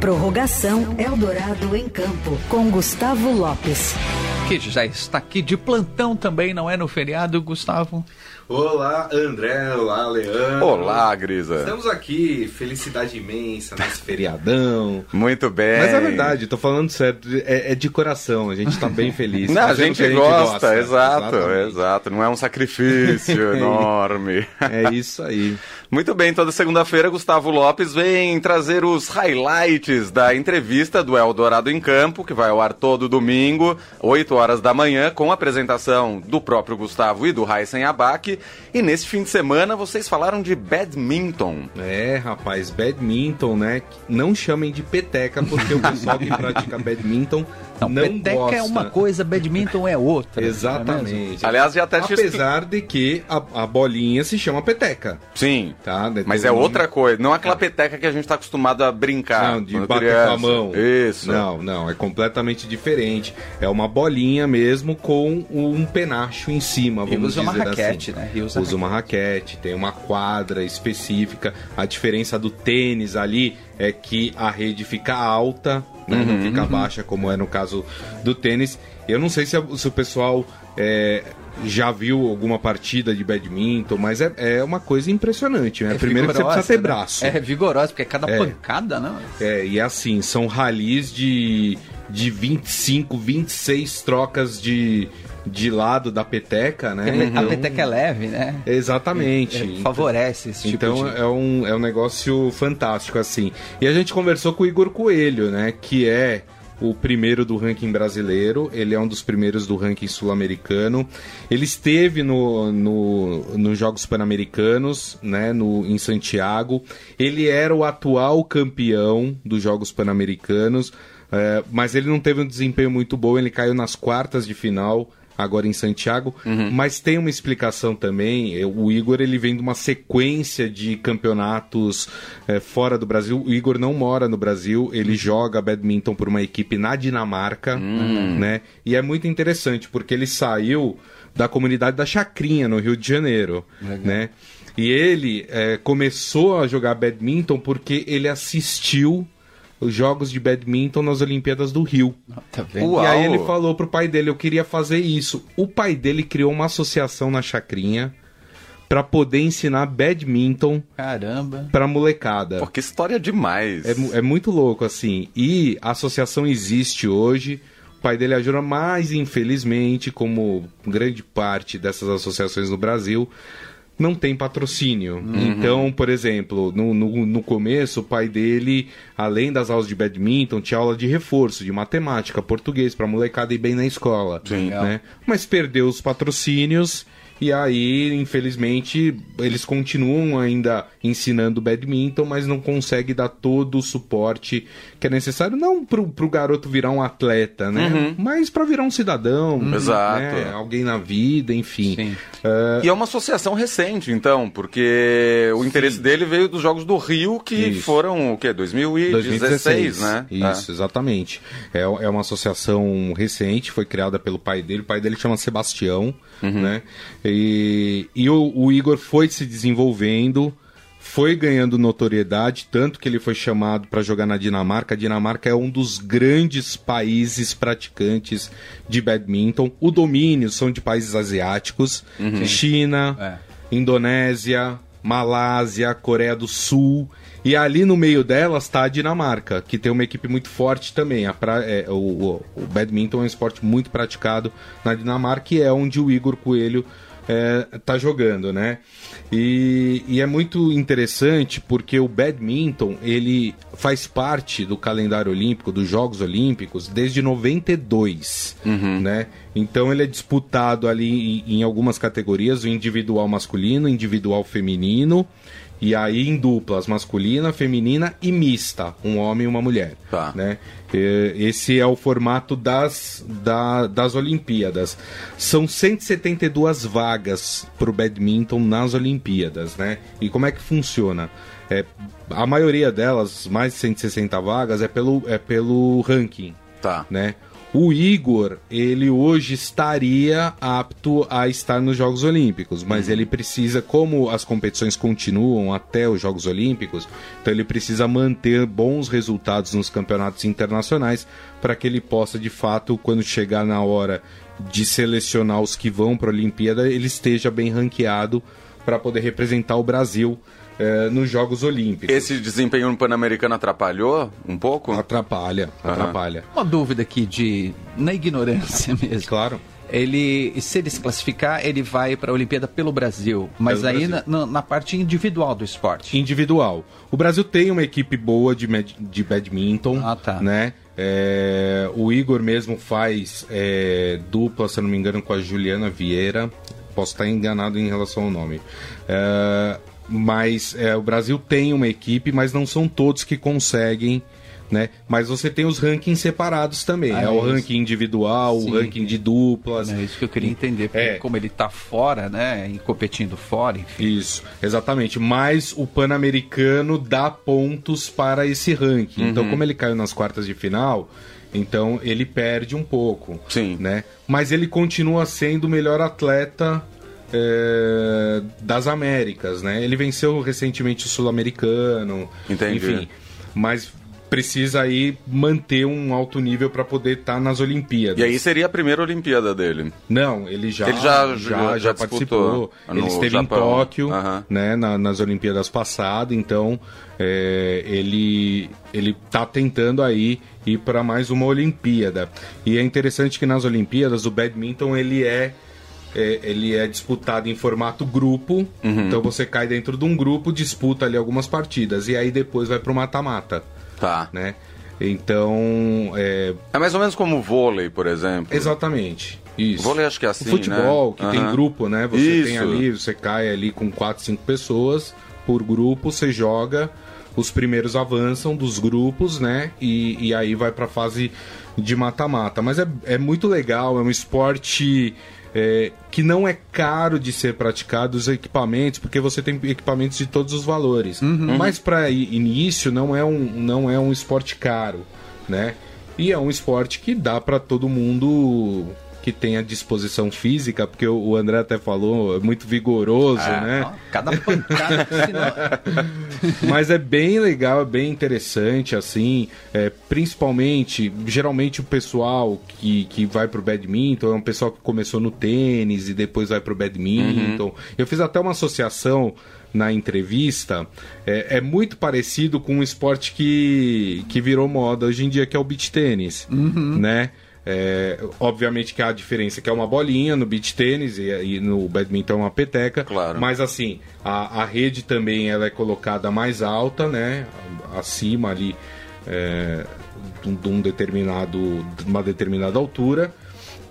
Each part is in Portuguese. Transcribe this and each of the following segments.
Prorrogação Eldorado em Campo, com Gustavo Lopes. Que já está aqui de plantão também, não é no feriado, Gustavo? Olá, André. Olá, Leandro. Olá, Grisa. Estamos aqui, felicidade imensa nesse feriadão. Muito bem. Mas é verdade, tô falando certo, é, é de coração, a gente tá bem feliz. Não, a gente, a gente gosta, gosta, exato, exatamente. exato. Não é um sacrifício enorme. É isso aí. Muito bem, toda segunda-feira Gustavo Lopes vem trazer os highlights da entrevista do Eldorado em Campo, que vai ao ar todo domingo, 8 horas da manhã, com a apresentação do próprio Gustavo e do Heisen Abac. E nesse fim de semana vocês falaram de badminton. É, rapaz, badminton, né? Não chamem de peteca, porque o pessoal que pratica badminton não, não peteca gosta. é uma coisa, badminton é outra. Exatamente. É Aliás, já até Apesar de que a, a, bolinha se chama peteca. Sim. Tá? Mas é outra coisa. Não aquela é. peteca que a gente está acostumado a brincar. Não, de bater criança. com a mão. Isso. Não, não. É completamente diferente. É uma bolinha mesmo com um penacho em cima, vamos usa dizer uma raquete, assim. né? usa, usa uma raquete, tem uma quadra específica. A diferença do tênis ali é que a rede fica alta, né? uhum, não fica uhum. baixa, como é no caso do tênis. Eu não sei se, o pessoal é, já viu alguma partida de badminton, mas é, é uma coisa impressionante, né? É Primeiro que você precisa ter né? braço. É vigorosa, porque é cada é, pancada, né? É, e é assim, são ralis de, de 25, 26 trocas de, de lado da peteca, né? Uhum. A peteca é leve, né? Exatamente. É, é, favorece esse então, tipo de... Então é um, é um negócio fantástico, assim. E a gente conversou com o Igor Coelho, né? Que é o primeiro do ranking brasileiro, ele é um dos primeiros do ranking sul-americano. Ele esteve no, no, nos Jogos Pan-Americanos, né, no, em Santiago. Ele era o atual campeão dos Jogos Pan-Americanos, é, mas ele não teve um desempenho muito bom, ele caiu nas quartas de final agora em Santiago, uhum. mas tem uma explicação também. O Igor ele vem de uma sequência de campeonatos é, fora do Brasil. O Igor não mora no Brasil, ele joga badminton por uma equipe na Dinamarca, uhum. né? E é muito interessante porque ele saiu da comunidade da Chacrinha no Rio de Janeiro, Legal. né? E ele é, começou a jogar badminton porque ele assistiu os jogos de badminton nas Olimpíadas do Rio. Ah, tá vendo? E aí ele falou pro pai dele, eu queria fazer isso. O pai dele criou uma associação na Chacrinha para poder ensinar badminton Caramba. pra molecada. Pô, que história demais. É, é muito louco, assim. E a associação existe hoje. O pai dele ajuda, mas infelizmente, como grande parte dessas associações no Brasil, não tem patrocínio. Uhum. Então, por exemplo, no, no, no, começo, o pai dele, além das aulas de badminton, tinha aula de reforço, de matemática, português, para molecada ir bem na escola. Sim. Né? Mas perdeu os patrocínios e aí, infelizmente, eles continuam ainda ensinando badminton, mas não conseguem dar todo o suporte que é necessário, não pro, pro garoto virar um atleta, né? Uhum. Mas para virar um cidadão. Uhum. Exato. Né? Alguém na vida, enfim. Uh... E é uma associação recente, então, porque o interesse Sim. dele veio dos Jogos do Rio, que Isso. foram, o quê? 2016, 2016, né? Isso, é. exatamente. É, é uma associação recente, foi criada pelo pai dele. O pai dele chama Sebastião, uhum. né? E, e o, o Igor foi se desenvolvendo foi ganhando notoriedade, tanto que ele foi chamado para jogar na Dinamarca. A Dinamarca é um dos grandes países praticantes de badminton. O domínio são de países asiáticos, uhum. China, é. Indonésia, Malásia, Coreia do Sul. E ali no meio delas está a Dinamarca, que tem uma equipe muito forte também. A pra, é, o, o, o badminton é um esporte muito praticado na Dinamarca e é onde o Igor Coelho é, tá jogando, né? E, e, é muito interessante porque o badminton ele faz parte do calendário olímpico, dos Jogos Olímpicos, desde 92, uhum. né? Então ele é disputado ali em, em algumas categorias, o individual masculino, individual feminino e aí em duplas, masculina, feminina e mista, um homem e uma mulher. Tá. Né? Esse é o formato das, da, das Olimpíadas. São 172 vagas para o badminton nas Olimpíadas, né? E como é que funciona? É, a maioria delas, mais de 160 vagas, é pelo, é pelo ranking. Tá. Né? O Igor, ele hoje estaria apto a estar nos Jogos Olímpicos, mas ele precisa, como as competições continuam até os Jogos Olímpicos, então ele precisa manter bons resultados nos campeonatos internacionais para que ele possa, de fato, quando chegar na hora de selecionar os que vão para a Olimpíada, ele esteja bem ranqueado para poder representar o Brasil eh, nos Jogos Olímpicos. Esse desempenho no Pan-Americano atrapalhou um pouco? Atrapalha, atrapalha. Uma dúvida aqui de na ignorância mesmo. Claro. Ele, se ele se classificar, ele vai para a Olimpíada pelo Brasil, mas Pelo aí Brasil. na, na- parte individual do esporte. individual. O Brasil tem uma equipe boa de, med- de badminton, Ah, tá. né? É, o Igor mesmo faz é, dupla, se não me engano, com a Juliana Vieira. Posso estar enganado em relação ao nome. É, mas é, o Brasil tem uma equipe, mas não são todos que conseguem. Né? Mas você tem os rankings separados também. Ah, é o isso. ranking individual, Sim. o ranking de duplas. É isso que eu queria entender, porque É. como ele tá fora, né, competindo fora, enfim. Isso, exatamente. Mas o Pan-Americano dá pontos para esse ranking. Então, como ele caiu nas quartas de final, então ele perde um pouco. Sim. Né? Mas ele continua sendo o melhor atleta é, das Américas, né? Ele venceu recentemente o Sul-Americano. Enfim, mas precisa aí manter um alto nível para poder estar nas Olimpíadas. E aí seria a primeira Olimpíada dele. Não, ele já, Ele já- já, já- participou. Ele esteve Japão. em Tóquio, Aham. né, na- nas Olimpíadas passadas, então é, ele ele tá tentando aí ir para mais uma Olimpíada. E é interessante que nas Olimpíadas o badminton ele é é, ele é disputado em formato grupo, Uhum. então você cai dentro de um grupo, disputa ali algumas partidas e aí depois vai pro mata-mata, Tá. né? Então, é, É mais ou menos como o vôlei, por exemplo. Exatamente. Isso. Vôlei acho que é assim, O futebol, né? que tem Aham. grupo, né? Você tem Isso. ali, você cai ali com 4, 5 pessoas por grupo, você joga, os primeiros avançam dos grupos, né? E, e aí vai pra fase de mata-mata. Mas é, é muito legal, é um esporte é, que não é caro de ser praticado, os equipamentos, porque você tem equipamentos de todos os valores. Mas para início não é, um, não é um esporte caro, né? E é um esporte que dá para todo mundo que tem a disposição física, porque o André até falou, é muito vigoroso, Ah, né? ó, Cada pancada, senão... Mas é bem legal, é bem interessante, assim, é, principalmente, geralmente o pessoal que, que vai pro badminton é um pessoal que começou no tênis e depois vai pro badminton. Eu fiz até uma associação na entrevista, é, é muito parecido com um esporte que, que virou moda hoje em dia, que é o beach tênis, né? É, obviamente que há a diferença que é uma bolinha no beach tênis e, e no badminton é uma peteca, Claro. mas assim, a, a rede também ela é colocada mais alta, né? Acima ali é, de um- de determinado, de uma determinada altura.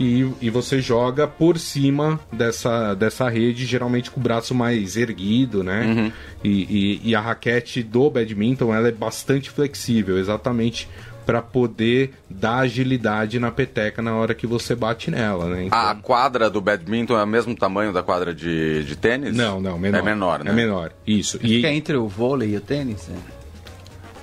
E, e você joga por cima dessa, dessa rede, geralmente com o braço mais erguido, né? E, e- e a raquete do badminton ela é bastante flexível, exatamente para poder dar agilidade na peteca na hora que você bate nela, né? Então- A quadra do badminton é o mesmo tamanho da quadra de, de tênis? Não, não, menor. É menor, né? É menor, isso. E Fica entre o vôlei e o tênis,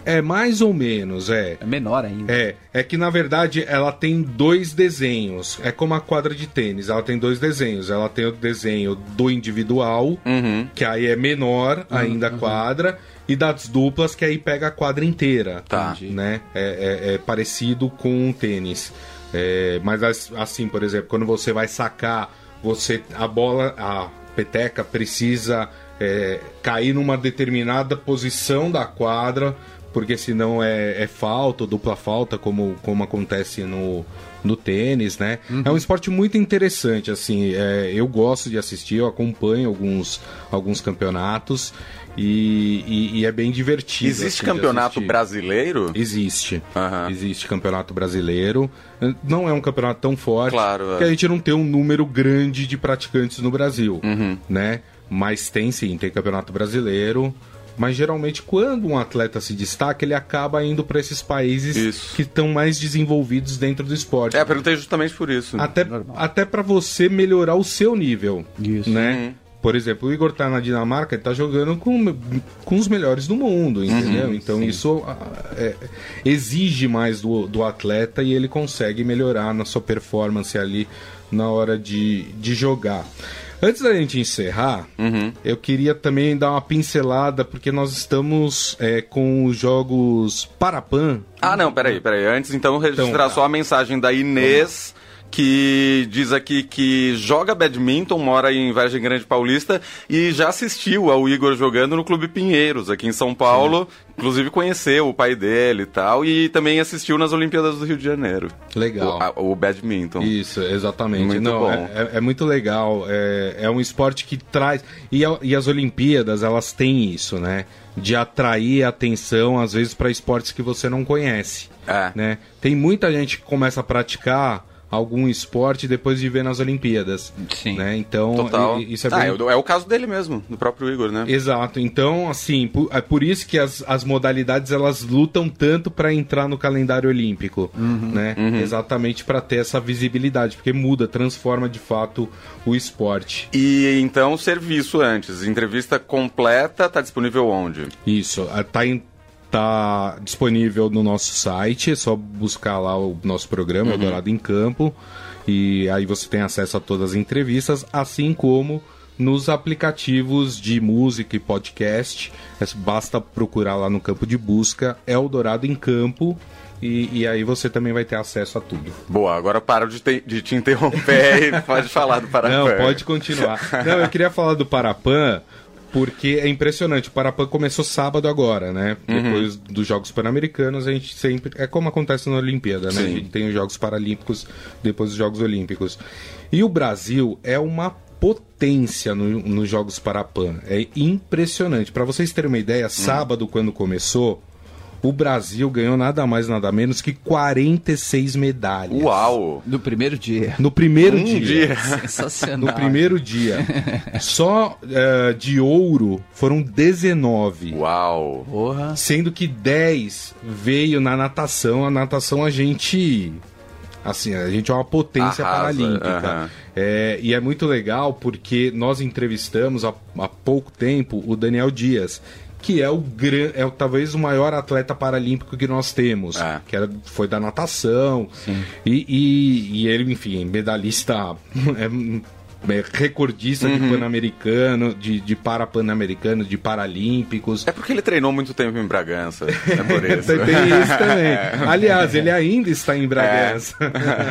é, é mais ou menos, é. é menor ainda. É, é que na verdade ela tem dois desenhos. É como a quadra de tênis, ela tem dois desenhos. Ela tem o desenho do individual, Uhum. que aí é menor ainda a quadra, e das duplas, que aí pega a quadra inteira. Tá. Né? É, é- é parecido com o tênis. É, mas as- assim, por exemplo, quando você vai sacar, você a bola, a peteca precisa é, cair numa determinada posição da quadra, porque senão é, é falta, dupla falta, como, como acontece no, no tênis, né? É um esporte muito interessante, assim, é, eu gosto de assistir, eu acompanho alguns, alguns campeonatos e, e- e é bem divertido. Existe assim, campeonato brasileiro? Existe. Aham. Existe campeonato brasileiro. Não é um campeonato tão forte. Claro, é. Porque a gente não tem um número grande de praticantes no Brasil. Uhum. Né? Mas tem sim, tem campeonato brasileiro. Mas geralmente, quando um atleta se destaca, ele acaba indo para esses países Isso. que estão mais desenvolvidos dentro do esporte. É, perguntei justamente por isso. Até, até para você melhorar o seu nível. Isso. Né? Por exemplo, o Igor tá na Dinamarca, ele tá jogando com, com os melhores do mundo, entendeu? então isso ah, é, exige mais do, do atleta e ele consegue melhorar na sua performance ali na hora de, de jogar. Antes da gente encerrar, eu queria também dar uma pincelada, porque nós estamos é, com os jogos Parapan. Ah, não, peraí, peraí. Antes, então, registrar Então, tá. só a mensagem da Inês, que diz aqui que joga badminton, mora em Vargem Grande Paulista e já assistiu ao Igor jogando no Clube Pinheiros, aqui em São Paulo. Inclusive conheceu o pai dele e tal, e também assistiu nas Olimpíadas do Rio de Janeiro. Legal. O, a- o badminton. Isso, exatamente. Muito Não, bom. É, é- é muito legal. É, é um esporte que traz. E, a- e as Olimpíadas, elas têm isso, né? De atrair atenção, às vezes, para esportes que você não conhece. É. Né? Tem muita gente que começa a praticar algum esporte depois de ver nas Olimpíadas. Sim. Né? Então, Total. isso é Ah, bem... é, o, é o caso dele mesmo, do próprio Igor, né? Exato. Então, assim, pu- é por isso que as, as modalidades elas lutam tanto para entrar no calendário olímpico, né? Exatamente para ter essa visibilidade, porque muda, transforma de fato o esporte. E então, serviço antes. Entrevista completa, tá disponível onde? Isso, ah, tá em- tá disponível no nosso site, é só buscar lá o nosso programa, Eldorado em Campo, e aí você tem acesso a todas as entrevistas, assim como nos aplicativos de música e podcast. É, Basta procurar lá no campo de busca Eldorado em Campo, e, e aí você também vai ter acesso a tudo. Boa, agora paro de te, de te interromper e pode falar do Parapan. Não, pode continuar. Não, eu queria falar do Parapan, porque é impressionante. O Parapan começou sábado agora, né? Uhum. Depois dos Jogos Pan-Americanos, a gente sempre. É como acontece na Olimpíada, né? A Sim. gente tem os Jogos Paralímpicos depois dos Jogos Olímpicos. E o Brasil é uma potência no- nos Jogos Parapan. É impressionante. Para vocês terem uma Uhum. ideia, sábado, quando começou. O Brasil ganhou nada mais, nada menos que 46 medalhas. Uau! Do primeiro dia. No primeiro Um dia. Sensacional. no primeiro dia. Só eh, de ouro foram 19. Uau! Porra. Sendo que 10 veio na natação. A natação a gente. Assim, a gente é uma potência Arrasa, paralímpica. aham. É, e é muito legal porque nós entrevistamos há, há pouco tempo o Daniel Dias, que é o gran, é o, talvez o maior atleta paralímpico que nós temos. É. Que era, foi da natação. E, e, e ele, enfim, medalhista. é, é recordista Uhum. de pan-americano, de, de para-pan-americano, de paralímpicos. É porque ele treinou muito tempo em Bragança. É por isso. Tem tem isso também. Aliás, ele ainda está em Bragança.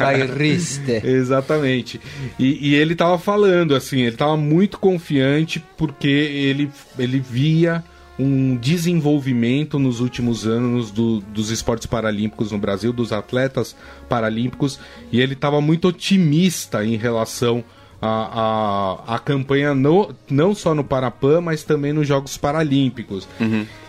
Bairrista. Exatamente. E, e ele tava falando, assim, ele tava muito confiante porque ele, ele via um desenvolvimento nos últimos anos do- dos esportes paralímpicos no Brasil, dos atletas paralímpicos, e ele estava muito otimista em relação à a, a, campanha no, não só no Parapan, mas também nos Jogos Paralímpicos.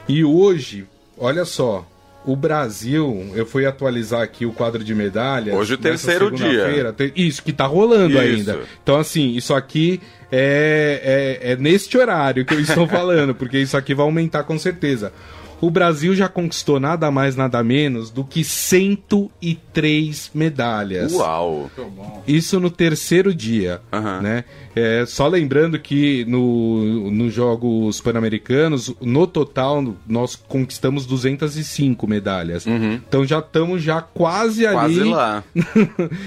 E hoje, olha só, o Brasil, eu fui atualizar aqui o quadro de medalhas. Hoje o nessa terceiro dia. Isso, que tá rolando Isso. ainda. Então, assim, isso aqui é, é, é neste horário que eu estou falando, porque isso aqui vai aumentar com certeza. O Brasil já conquistou nada mais, nada menos do que 103 medalhas. Uau! Isso no terceiro dia, Aham. né? É, só lembrando que no, nos Jogos Pan-Americanos, no total, nós conquistamos 205 medalhas. Então já estamos já quase ali. Quase lá.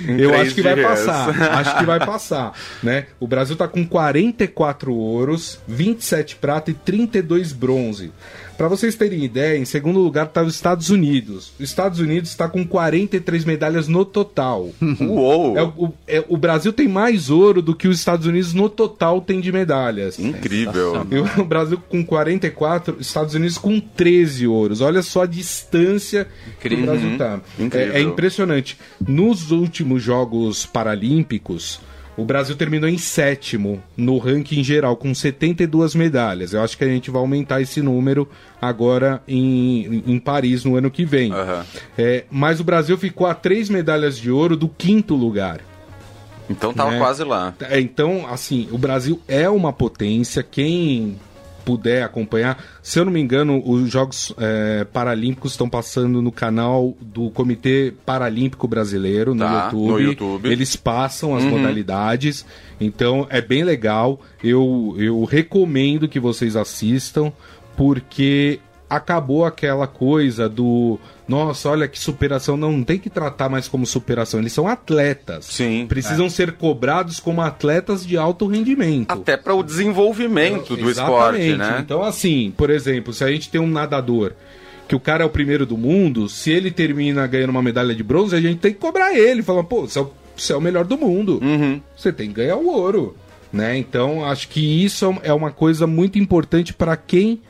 Em Eu acho que vai dias. passar. Acho que vai passar, né? O Brasil tá com 44 ouros, 27 prata e 32 bronze. Para vocês terem ideia, em segundo lugar está os Estados Unidos. Os Estados Unidos está com 43 medalhas no total. Uou! É, o, é- o Brasil tem mais ouro do que os Estados Unidos no total tem de medalhas. Incrível. E o Brasil com 44, Estados Unidos com 13 ouros. Olha só a distância que o Brasil tá. Incrível. É, é impressionante. Nos últimos Jogos Paralímpicos, o Brasil terminou em sétimo no ranking geral, com 72 medalhas. Eu acho que a gente vai aumentar esse número agora em, em Paris no ano que vem. Aham. É, mas o Brasil ficou a três medalhas de ouro do quinto lugar. Então tava né? quase lá. É, então, assim, o Brasil é uma potência. Quem puder acompanhar. Se eu não me engano, os Jogos é, Paralímpicos estão passando no canal do Comitê Paralímpico Brasileiro, no, Tá, YouTube. no YouTube. Eles passam as modalidades, então é bem legal. Eu, eu recomendo que vocês assistam, porque acabou aquela coisa do. Nossa, olha que superação. Não, não tem que tratar mais como superação. Eles são atletas. Sim, Precisam ser cobrados como atletas de alto rendimento. Até para o desenvolvimento do esporte, né? Então, assim, por exemplo, se a gente tem um nadador que o cara é o primeiro do mundo, se ele termina ganhando uma medalha de bronze, a gente tem que cobrar ele, falar, pô, você é o, você é o melhor do mundo. Uhum. Você tem que ganhar o ouro. Né? Então, acho que isso é uma coisa muito importante para quem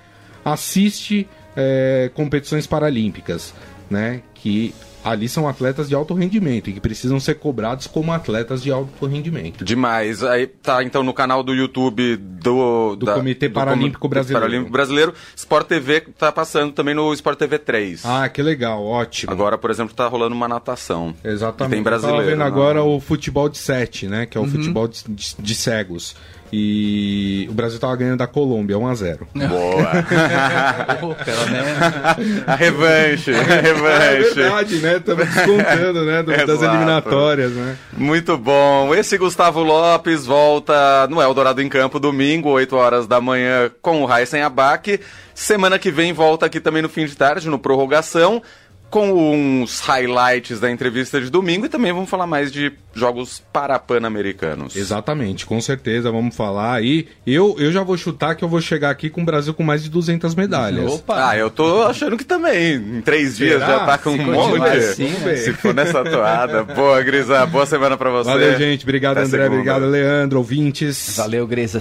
assiste é, competições paralímpicas, né? Que ali são atletas de alto rendimento e que precisam ser cobrados como atletas de alto rendimento. Demais. Aí tá então no canal do YouTube do, Do Comitê Paralímpico Comitê Brasileiro. Paralímpico Brasileiro. Sport TV tá passando também no Sport TV 3. Ah, que legal, ótimo. Agora, por exemplo, tá rolando uma natação. Exatamente. E tem brasileiro. Eu tava vendo né? agora o futebol de sete, né? Que é o futebol de, de- de cegos. E o Brasil tava ganhando da Colômbia, 1x0. Boa. Pô, pelo menos. a revanche. A É revanche. verdade, né? Estamos descontando, né? do- das eliminatórias, né? Muito bom. Esse Gustavo Lopes volta no Eldorado em Campo domingo, 8 horas da manhã, com o Raíssen Abac. Semana que vem volta aqui também no fim de tarde, no Prorrogação, com uns highlights da entrevista de domingo e também vamos falar mais de jogos parapan-americanos. Exatamente, com certeza, vamos falar aí. Eu, eu já vou chutar que eu vou chegar aqui com o Brasil com mais de 200 medalhas. Opa! Ah, eu tô achando que também. Em três dias Será? já tá com Se um monte. assim, né? Se for nessa toada. Boa, Grisa. Boa semana pra você. Valeu, gente. Obrigado, Até André. segunda. Obrigado, Leandro, ouvintes. Valeu, Greza.